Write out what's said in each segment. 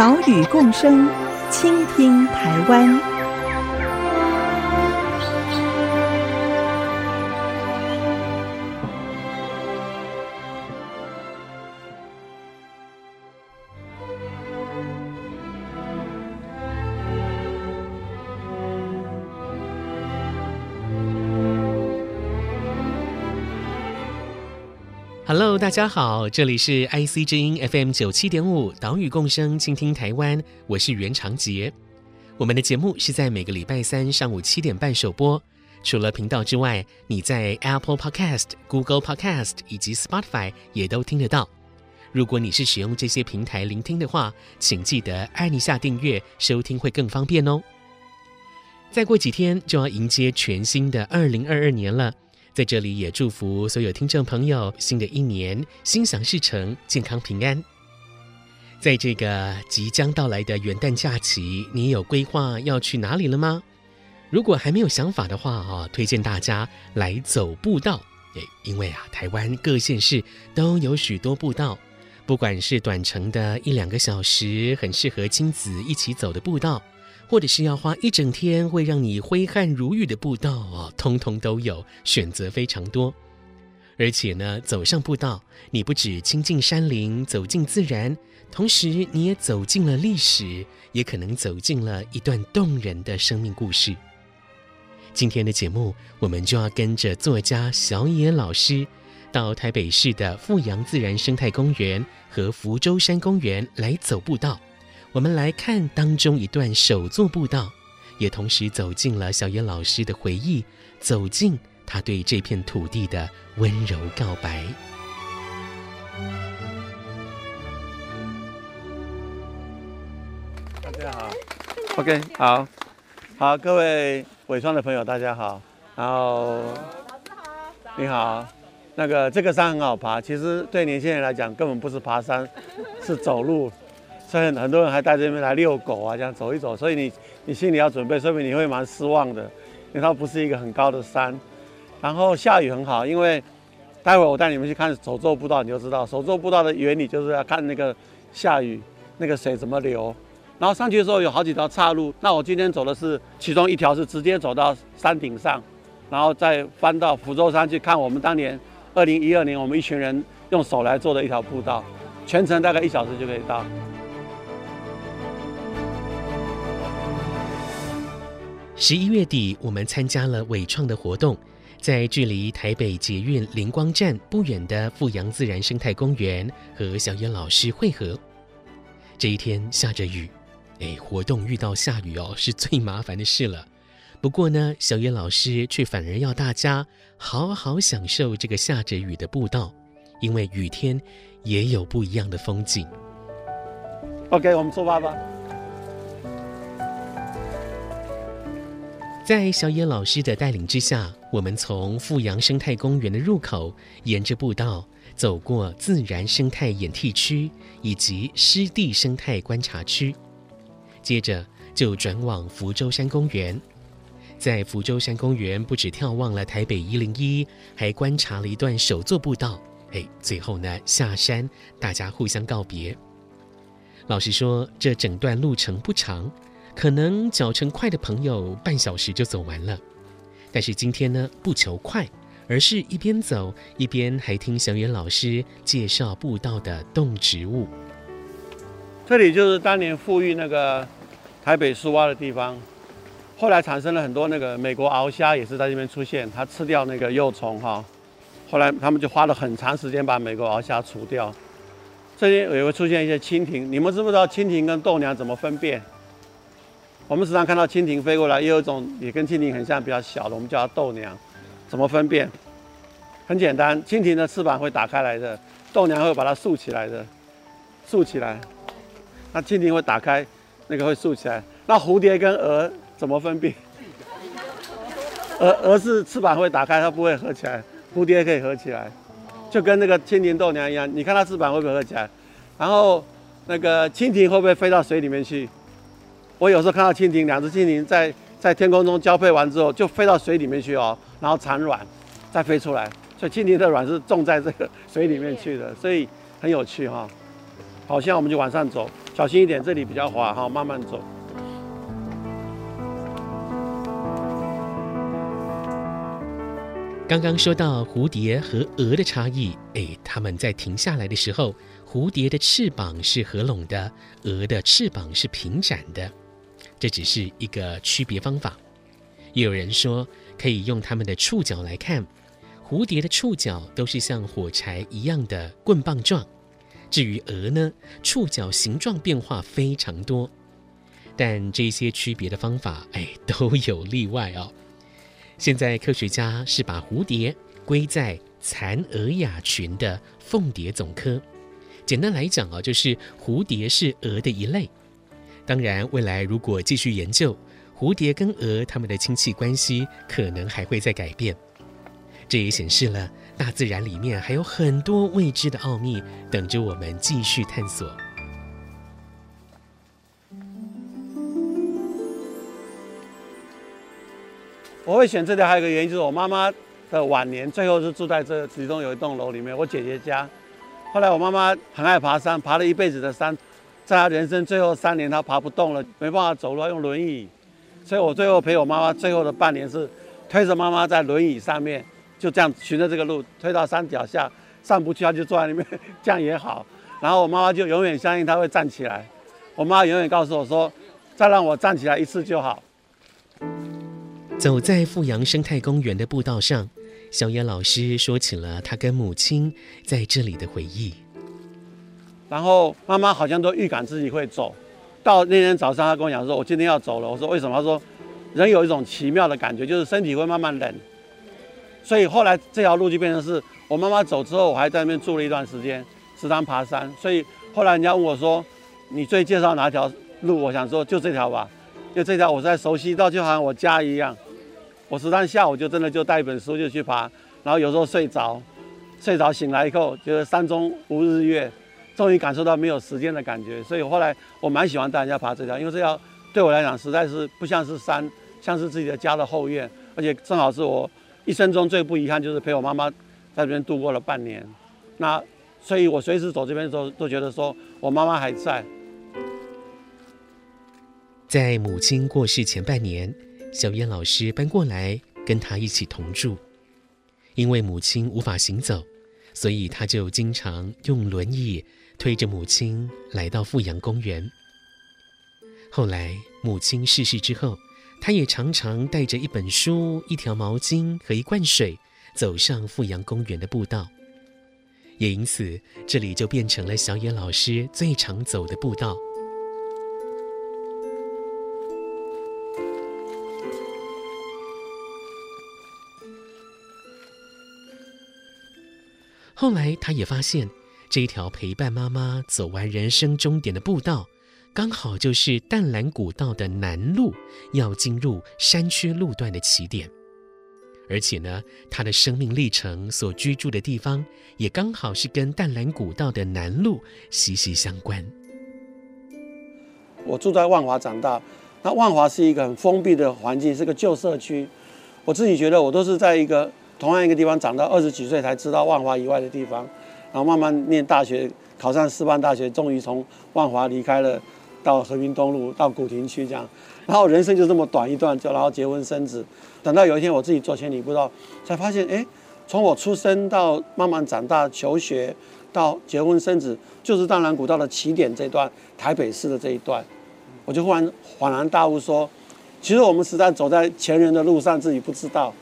岛屿共生，倾听台湾。Hello，大家好，这里是 IC 之音 FM 九七点五，岛屿共生，倾听台湾，我是袁长杰。我们的节目是在每个礼拜三上午七点半首播。除了频道之外，你在 Apple Podcast、Google Podcast 以及 Spotify 也都听得到。如果你是使用这些平台聆听的话，请记得按一下订阅，收听会更方便哦。再过几天就要迎接全新的二零二二年了。在这里也祝福所有听众朋友，新的一年心想事成，健康平安。在这个即将到来的元旦假期，你有规划要去哪里了吗？如果还没有想法的话啊，推荐大家来走步道。诶，因为啊，台湾各县市都有许多步道，不管是短程的一两个小时，很适合亲子一起走的步道。或者是要花一整天会让你挥汗如雨的步道哦，通通都有，选择非常多。而且呢，走上步道，你不止亲近山林，走进自然，同时你也走进了历史，也可能走进了一段动人的生命故事。今天的节目，我们就要跟着作家小野老师，到台北市的富阳自然生态公园和福州山公园来走步道。我们来看当中一段手作步道，也同时走进了小野老师的回忆，走进他对这片土地的温柔告白。大家好，OK，好，好，各位伪装的朋友，大家好。然后老师好，你好，那个这个山很好爬，其实对年轻人来讲，根本不是爬山，是走路。所以很多人还带这边来遛狗啊，这样走一走。所以你你心里要准备，说明你会蛮失望的，因为它不是一个很高的山。然后下雨很好，因为待会我带你们去看手作步道，你就知道手作步道的原理就是要看那个下雨那个水怎么流。然后上去的时候有好几条岔路，那我今天走的是其中一条，是直接走到山顶上，然后再翻到福州山去看我们当年二零一二年我们一群人用手来做的一条步道，全程大概一小时就可以到。十一月底，我们参加了伟创的活动，在距离台北捷运灵光站不远的富阳自然生态公园和小野老师会合。这一天下着雨，哎，活动遇到下雨哦，是最麻烦的事了。不过呢，小野老师却反而要大家好好享受这个下着雨的步道，因为雨天也有不一样的风景。OK，我们出发吧。在小野老师的带领之下，我们从富阳生态公园的入口，沿着步道走过自然生态演替区以及湿地生态观察区，接着就转往福州山公园。在福州山公园，不止眺望了台北一零一，还观察了一段手作步道。哎，最后呢，下山，大家互相告别。老实说，这整段路程不长。可能脚程快的朋友半小时就走完了，但是今天呢，不求快，而是一边走一边还听小野老师介绍步道的动植物。这里就是当年富裕那个台北树蛙的地方，后来产生了很多那个美国鳌虾也是在这边出现，它吃掉那个幼虫哈，后来他们就花了很长时间把美国鳌虾除掉。这里也会出现一些蜻蜓，你们知不知道蜻蜓跟豆娘怎么分辨？我们时常看到蜻蜓飞过来，也有一种也跟蜻蜓很像，比较小的，我们叫它豆娘。怎么分辨？很简单，蜻蜓的翅膀会打开来的，豆娘会把它竖起来的，竖起来。那蜻蜓会打开，那个会竖起来。那蝴蝶跟蛾怎么分辨？蛾蛾是翅膀会打开，它不会合起来。蝴蝶可以合起来，就跟那个蜻蜓豆娘一样。你看它翅膀会不会合起来？然后那个蜻蜓会不会飞到水里面去？我有时候看到蜻蜓，两只蜻蜓在在天空中交配完之后，就飞到水里面去哦，然后产卵，再飞出来。所以蜻蜓的卵是种在这个水里面去的，所以很有趣哈。好，现在我们就往上走，小心一点，这里比较滑哈，慢慢走。刚刚说到蝴蝶和蛾的差异，哎，它们在停下来的时候，蝴蝶的翅膀是合拢的，蛾的翅膀是平展的，这只是一个区别方法。也有人说，可以用它们的触角来看，蝴蝶的触角都是像火柴一样的棍棒状。至于蛾呢，触角形状变化非常多，但这些区别的方法，哎，都有例外哦。现在科学家是把蝴蝶归在蚕蛾亚群的凤蝶总科。简单来讲啊，就是蝴蝶是蛾的一类。当然，未来如果继续研究，蝴蝶跟蛾它们的亲戚关系，可能还会再改变。这也显示了。大自然里面还有很多未知的奥秘等着我们继续探索。我会选这条还有一个原因，就是我妈妈的晚年最后是住在这其中有一栋楼里面，我姐姐家。后来我妈妈很爱爬山，爬了一辈子的山，在他人生最后三年，他爬不动了，没办法走路，用轮椅。所以我最后陪我妈妈最后的半年是推着妈妈在轮椅上面。就这样循着这个路推到山脚下，上不去，他就坐在里面，这样也好。然后我妈妈就永远相信他会站起来。我妈永远告诉我说：“再让我站起来一次就好。”走在富阳生态公园的步道上，小野老师说起了他跟母亲在这里的回忆。然后妈妈好像都预感自己会走。到那天早上，她跟我讲说：“我今天要走了。”我说：“为什么？”她说：“人有一种奇妙的感觉，就是身体会慢慢冷。”所以后来这条路就变成是我妈妈走之后，我还在那边住了一段时间，时常爬山。所以后来人家问我说：“你最介绍哪条路？”我想说就这条吧，因为这条我在熟悉到就好像我家一样。我时常下午就真的就带一本书就去爬，然后有时候睡着，睡着醒来以后觉得山中无日月，终于感受到没有时间的感觉。所以后来我蛮喜欢带人家爬这条，因为这条对我来讲实在是不像是山，像是自己的家的后院，而且正好是我。一生中最不遗憾就是陪我妈妈在这边度过了半年，那所以我随时走这边的时候都觉得说我妈妈还在。在母亲过世前半年，小燕老师搬过来跟她一起同住，因为母亲无法行走，所以他就经常用轮椅推着母亲来到富阳公园。后来母亲逝世之后。他也常常带着一本书、一条毛巾和一罐水，走上富阳公园的步道，也因此这里就变成了小野老师最常走的步道。后来，他也发现这条陪伴妈妈走完人生终点的步道。刚好就是淡蓝古道的南路，要进入山区路段的起点，而且呢，他的生命历程所居住的地方，也刚好是跟淡蓝古道的南路息息相关。我住在万华长大，那万华是一个很封闭的环境，是个旧社区。我自己觉得，我都是在一个同样一个地方长到二十几岁才知道万华以外的地方，然后慢慢念大学，考上师范大学，终于从万华离开了。到和平东路，到古亭区这样，然后人生就这么短一段，就然后结婚生子。等到有一天我自己做千里步道，才发现，哎，从我出生到慢慢长大、求学到结婚生子，就是淡兰古道的起点这段，台北市的这一段，我就忽然恍然大悟说，其实我们实在走在前人的路上，自己不知道。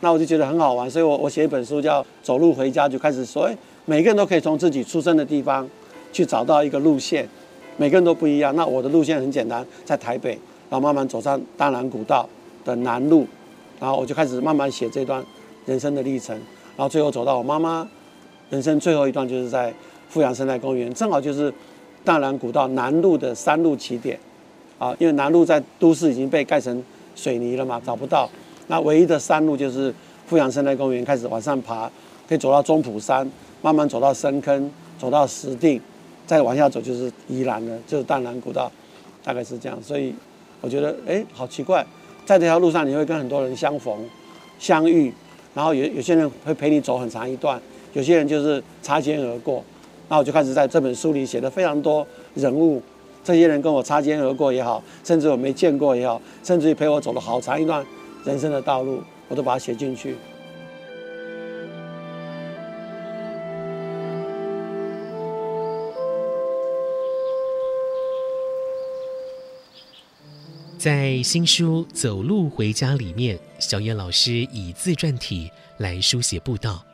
那我就觉得很好玩，所以我我写一本书叫《走路回家》，就开始说，哎，每个人都可以从自己出生的地方去找到一个路线。每个人都不一样。那我的路线很简单，在台北，然后慢慢走上大南古道的南路，然后我就开始慢慢写这段人生的历程，然后最后走到我妈妈人生最后一段，就是在富阳生态公园，正好就是大南古道南路的山路起点。啊，因为南路在都市已经被盖成水泥了嘛，找不到。那唯一的山路就是富阳生态公园，开始往上爬，可以走到中埔山，慢慢走到深坑，走到石碇，再往下走就是宜兰了，就是淡兰古道，大概是这样。所以我觉得，哎，好奇怪，在这条路上你会跟很多人相逢、相遇，然后有有些人会陪你走很长一段，有些人就是擦肩而过。那我就开始在这本书里写了非常多人物，这些人跟我擦肩而过也好，甚至我没见过也好，甚至于陪我走了好长一段。人生的道路，我都把它写进去。在新书《走路回家》里面，小野老师以自传体来书写步道。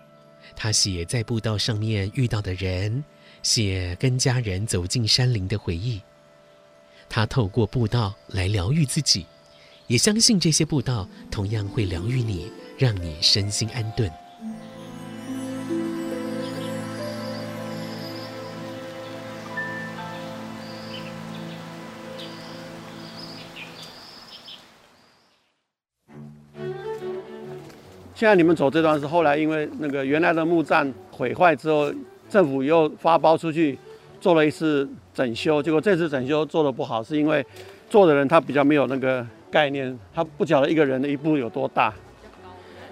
他写在步道上面遇到的人，写跟家人走进山林的回忆。他透过步道来疗愈自己。也相信这些步道同样会疗愈你，让你身心安顿。现在你们走这段是后来因为那个原来的木栈毁坏之后，政府又发包出去做了一次整修，结果这次整修做的不好，是因为做的人他比较没有那个。概念，他不晓得一个人的一步有多大。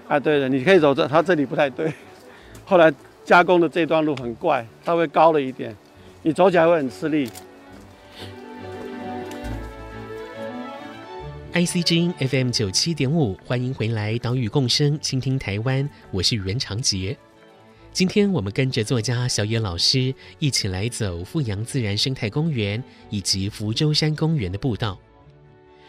啊，对的，你可以走这，他这里不太对。后来加工的这段路很怪，稍微高了一点，你走起来会很吃力。IC 之音 FM 九七点五，欢迎回来，岛屿共生，倾听台湾，我是袁长杰。今天我们跟着作家小野老师一起来走富阳自然生态公园以及福州山公园的步道。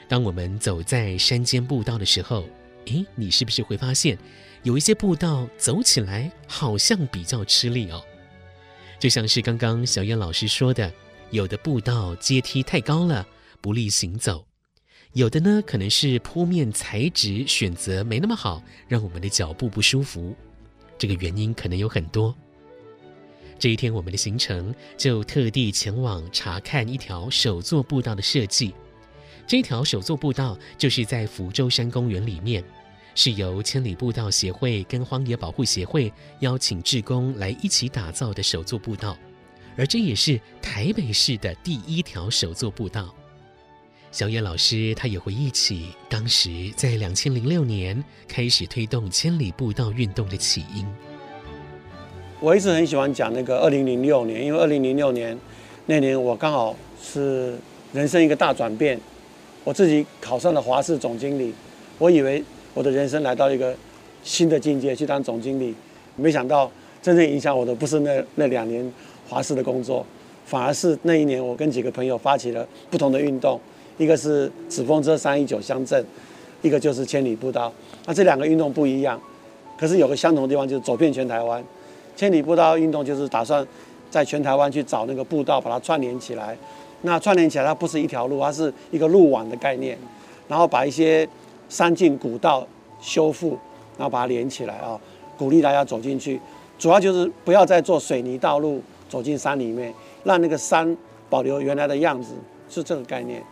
当我们走在山间步道的时候，诶，你是不是会发现，有一些步道走起来好像比较吃力哦？就像是刚刚小野老师说的，有的步道阶梯太高了，不利行走；有的呢，可能是铺面材质选择没那么好，让我们的脚步不舒服。这个原因可能有很多。这一天，我们的行程就特地前往查看一条手作步道的设计。这条手作步道就是在福州山公园里面，是由千里步道协会跟荒野保护协会邀请志工来一起打造的手作步道，而这也是台北市的第一条手作步道。小野老师他也回忆起当时在两千零六年开始推动千里步道运动的起因。我一直很喜欢讲那个二零零六年，因为二零零六年那年我刚好是人生一个大转变。我自己考上了华氏总经理，我以为我的人生来到一个新的境界，去当总经理，没想到真正影响我的不是那那两年华氏的工作，反而是那一年我跟几个朋友发起了不同的运动，一个是纸风车三一九乡镇，一个就是千里步道。那这两个运动不一样，可是有个相同的地方，就是走遍全台湾。千里步道运动就是打算在全台湾去找那个步道，把它串联起来。那串联起来，它不是一条路，它是一个路网的概念，然后把一些山径古道修复，然后把它连起来啊，鼓励大家走进去。主要就是不要再做水泥道路走进山里面，让那个山保留原来的样子，是这个概念。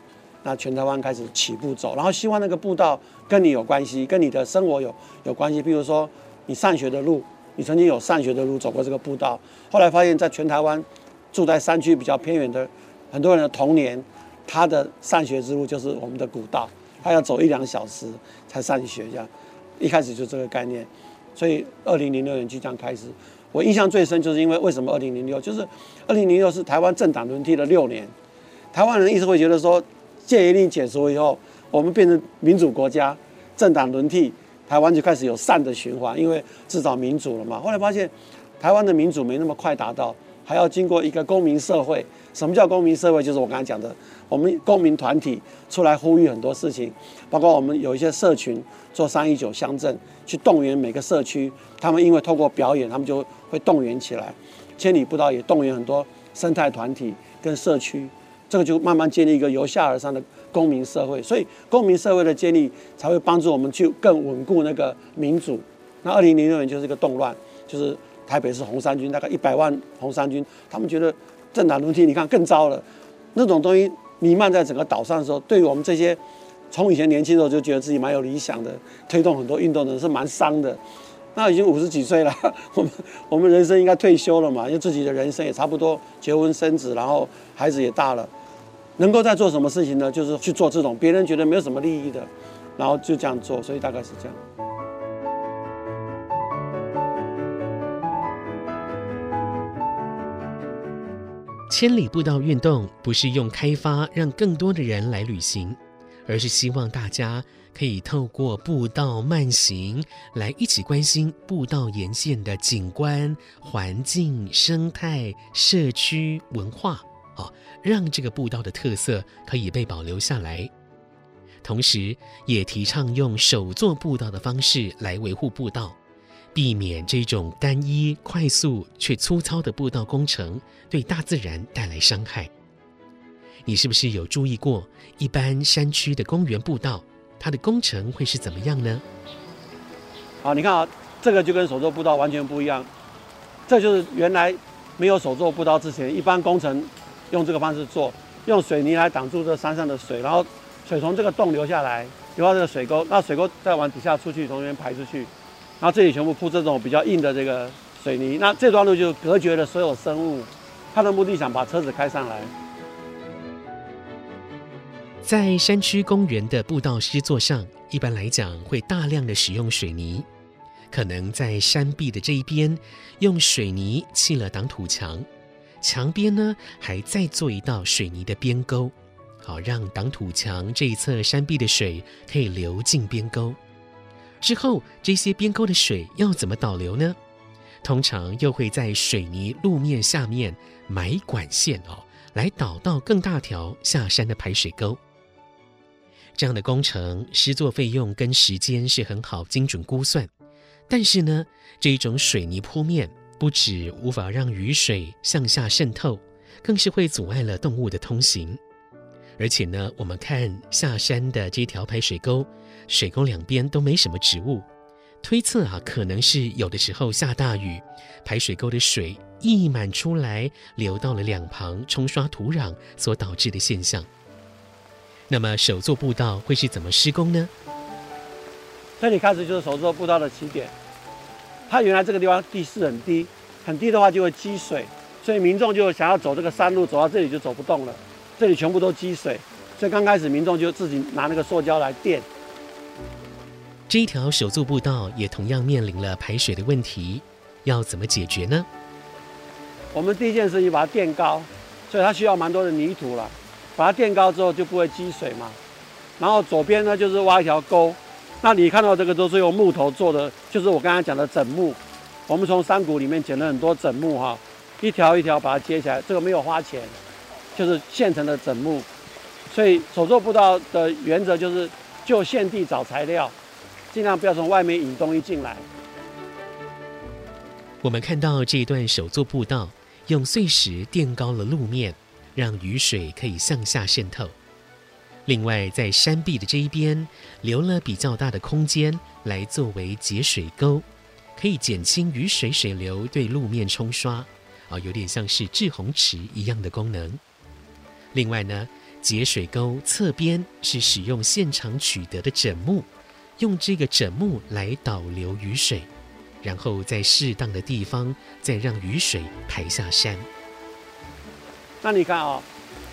那全台湾开始起步走，然后希望那个步道跟你有关系，跟你的生活有有关系。比如说你上学的路，你曾经有上学的路走过这个步道，后来发现在全台湾住在山区比较偏远的。很多人的童年，他的上学之路就是我们的古道，他要走一两小时才上学，这样，一开始就这个概念，所以二零零六年就这样开始。我印象最深就是因为为什么二零零六，就是二零零六是台湾政党轮替的六年，台湾人一直会觉得说戒严令解除以后，我们变成民主国家，政党轮替，台湾就开始有善的循环，因为至少民主了嘛。后来发现台湾的民主没那么快达到，还要经过一个公民社会。什么叫公民社会？就是我刚才讲的，我们公民团体出来呼吁很多事情，包括我们有一些社群做三一九乡镇，去动员每个社区，他们因为透过表演，他们就会动员起来。千里步道也动员很多生态团体跟社区，这个就慢慢建立一个由下而上的公民社会。所以公民社会的建立，才会帮助我们去更稳固那个民主。那二零零六年就是一个动乱，就是台北市红衫军大概一百万红衫军，他们觉得。政党轮替，你看更糟了。那种东西弥漫在整个岛上的时候，对于我们这些从以前年轻的时候就觉得自己蛮有理想的，推动很多运动的人是蛮伤的。那已经五十几岁了，我们我们人生应该退休了嘛，因为自己的人生也差不多结婚生子，然后孩子也大了，能够再做什么事情呢？就是去做这种别人觉得没有什么利益的，然后就这样做，所以大概是这样。千里步道运动不是用开发让更多的人来旅行，而是希望大家。可以透过步道慢行来一起关心步道沿线的景观、环境、生态、社区、文化，哦，让这个步道的特色可以被保留下来。同时，也提倡用手作步道的方式来维护步道，避免这种单一、快速却粗糙的步道工程对大自然带来伤害。你是不是有注意过，一般山区的公园步道？它的工程会是怎么样呢？好，你看啊，这个就跟手作步道完全不一样。这就是原来没有手作步道之前，一般工程用这个方式做，用水泥来挡住这山上的水，然后水从这个洞流下来，流到这个水沟，那水沟再往底下出去，从这边排出去，然后这里全部铺这种比较硬的这个水泥，那这段路就隔绝了所有生物。它的目的想把车子开上来。在山区公园的步道施作上，一般来讲会大量的使用水泥，可能在山壁的这一边用水泥砌了挡土墙，墙边呢还再做一道水泥的边沟，好让挡土墙这一侧山壁的水可以流进边沟。之后这些边沟的水要怎么导流呢？通常又会在水泥路面下面埋管线哦，来导到更大条下山的排水沟。这样的工程施作费用跟时间是很好精准估算，但是呢，这一种水泥铺面不止无法让雨水向下渗透，更是会阻碍了动物的通行。而且呢，我们看下山的这条排水沟，水沟两边都没什么植物，推测啊，可能是有的时候下大雨，排水沟的水溢满出来，流到了两旁冲刷土壤所导致的现象。那么首座步道会是怎么施工呢？这里开始就是手作步道的起点。它原来这个地方地势很低，很低的话就会积水，所以民众就想要走这个山路，走到这里就走不动了。这里全部都积水，所以刚开始民众就自己拿那个塑胶来垫。这一条手作步道也同样面临了排水的问题，要怎么解决呢？我们第一件事情把它垫高，所以它需要蛮多的泥土了。把它垫高之后就不会积水嘛，然后左边呢就是挖一条沟，那你看到这个都是用木头做的，就是我刚才讲的枕木，我们从山谷里面捡了很多枕木哈，一条一条把它接起来，这个没有花钱，就是现成的枕木，所以手作步道的原则就是就现地找材料，尽量不要从外面引东西进来。我们看到这一段手作步道用碎石垫高了路面。让雨水可以向下渗透。另外，在山壁的这一边留了比较大的空间来作为截水沟，可以减轻雨水水流对路面冲刷，啊，有点像是滞洪池一样的功能。另外呢，截水沟侧边是使用现场取得的枕木，用这个枕木来导流雨水，然后在适当的地方再让雨水排下山。那你看啊、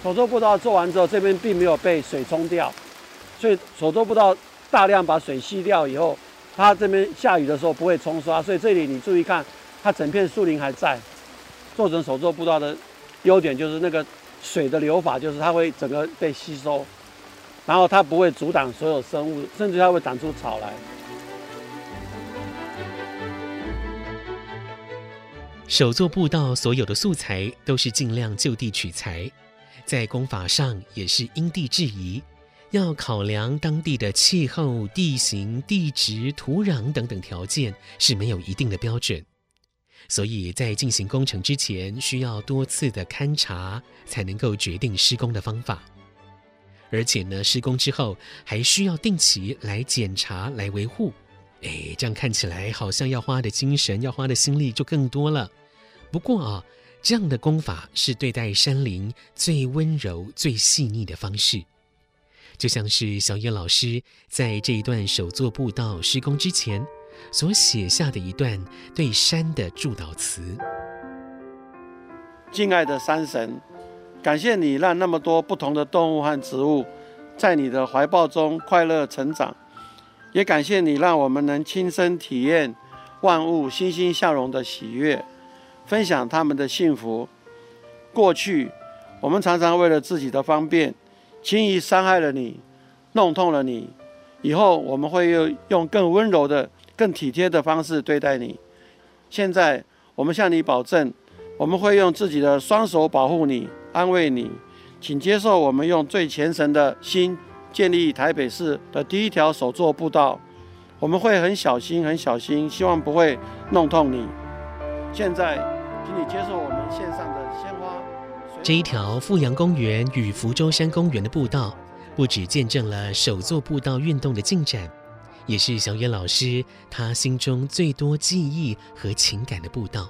手作步道做完之后，这边并没有被水冲掉，所以手作步道大量把水吸掉以后，它这边下雨的时候不会冲刷，所以这里你注意看，它整片树林还在。做成手作步道的优点就是那个水的流法，就是它会整个被吸收，然后它不会阻挡所有生物，甚至它会长出草来。手作步道所有的素材都是尽量就地取材，在工法上也是因地制宜，要考量当地的气候、地形、地质、土壤等等条件是没有一定的标准，所以在进行工程之前需要多次的勘察，才能够决定施工的方法。而且呢，施工之后还需要定期来检查、来维护。哎，这样看起来好像要花的精神、要花的心力就更多了。不过啊，这样的功法是对待山林最温柔、最细腻的方式。就像是小野老师在这一段手作步道施工之前所写下的一段对山的祝祷词：“敬爱的山神，感谢你让那么多不同的动物和植物在你的怀抱中快乐成长，也感谢你让我们能亲身体验万物欣欣向荣的喜悦，分享他们的幸福。过去我们常常为了自己的方便。”轻易伤害了你，弄痛了你，以后我们会用用更温柔的、更体贴的方式对待你。现在我们向你保证，我们会用自己的双手保护你、安慰你。请接受我们用最虔诚的心建立台北市的第一条手作步道。我们会很小心、很小心，希望不会弄痛你。现在，请你接受我们献上的鲜花。这一条富阳公园与福州山公园的步道，不只见证了手作步道运动的进展，也是小野老师他心中最多记忆和情感的步道。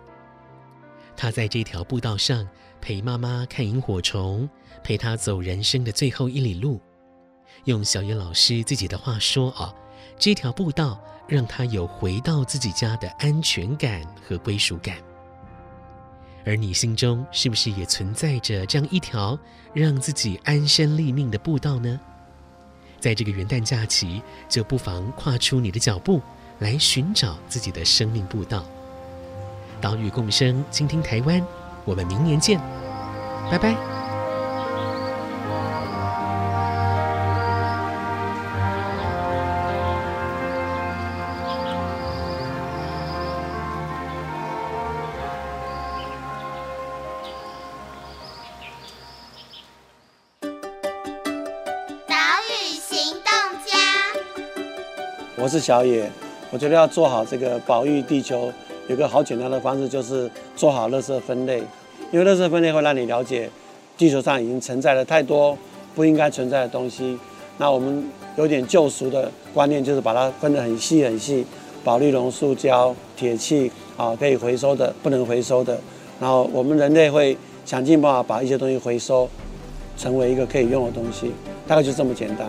他在这条步道上陪妈妈看萤火虫，陪她走人生的最后一里路。用小野老师自己的话说啊，这条步道让他有回到自己家的安全感和归属感。而你心中是不是也存在着这样一条让自己安身立命的步道呢？在这个元旦假期，就不妨跨出你的脚步，来寻找自己的生命步道。岛屿共生，倾听台湾，我们明年见，拜拜。是小野，我觉得要做好这个保育地球，有个好简单的方式，就是做好垃圾分类。因为垃圾分类会让你了解，地球上已经存在了太多不应该存在的东西。那我们有点旧俗的观念，就是把它分得很细很细，保丽龙塑胶、铁器啊，可以回收的，不能回收的。然后我们人类会想尽办法把一些东西回收，成为一个可以用的东西，大概就这么简单。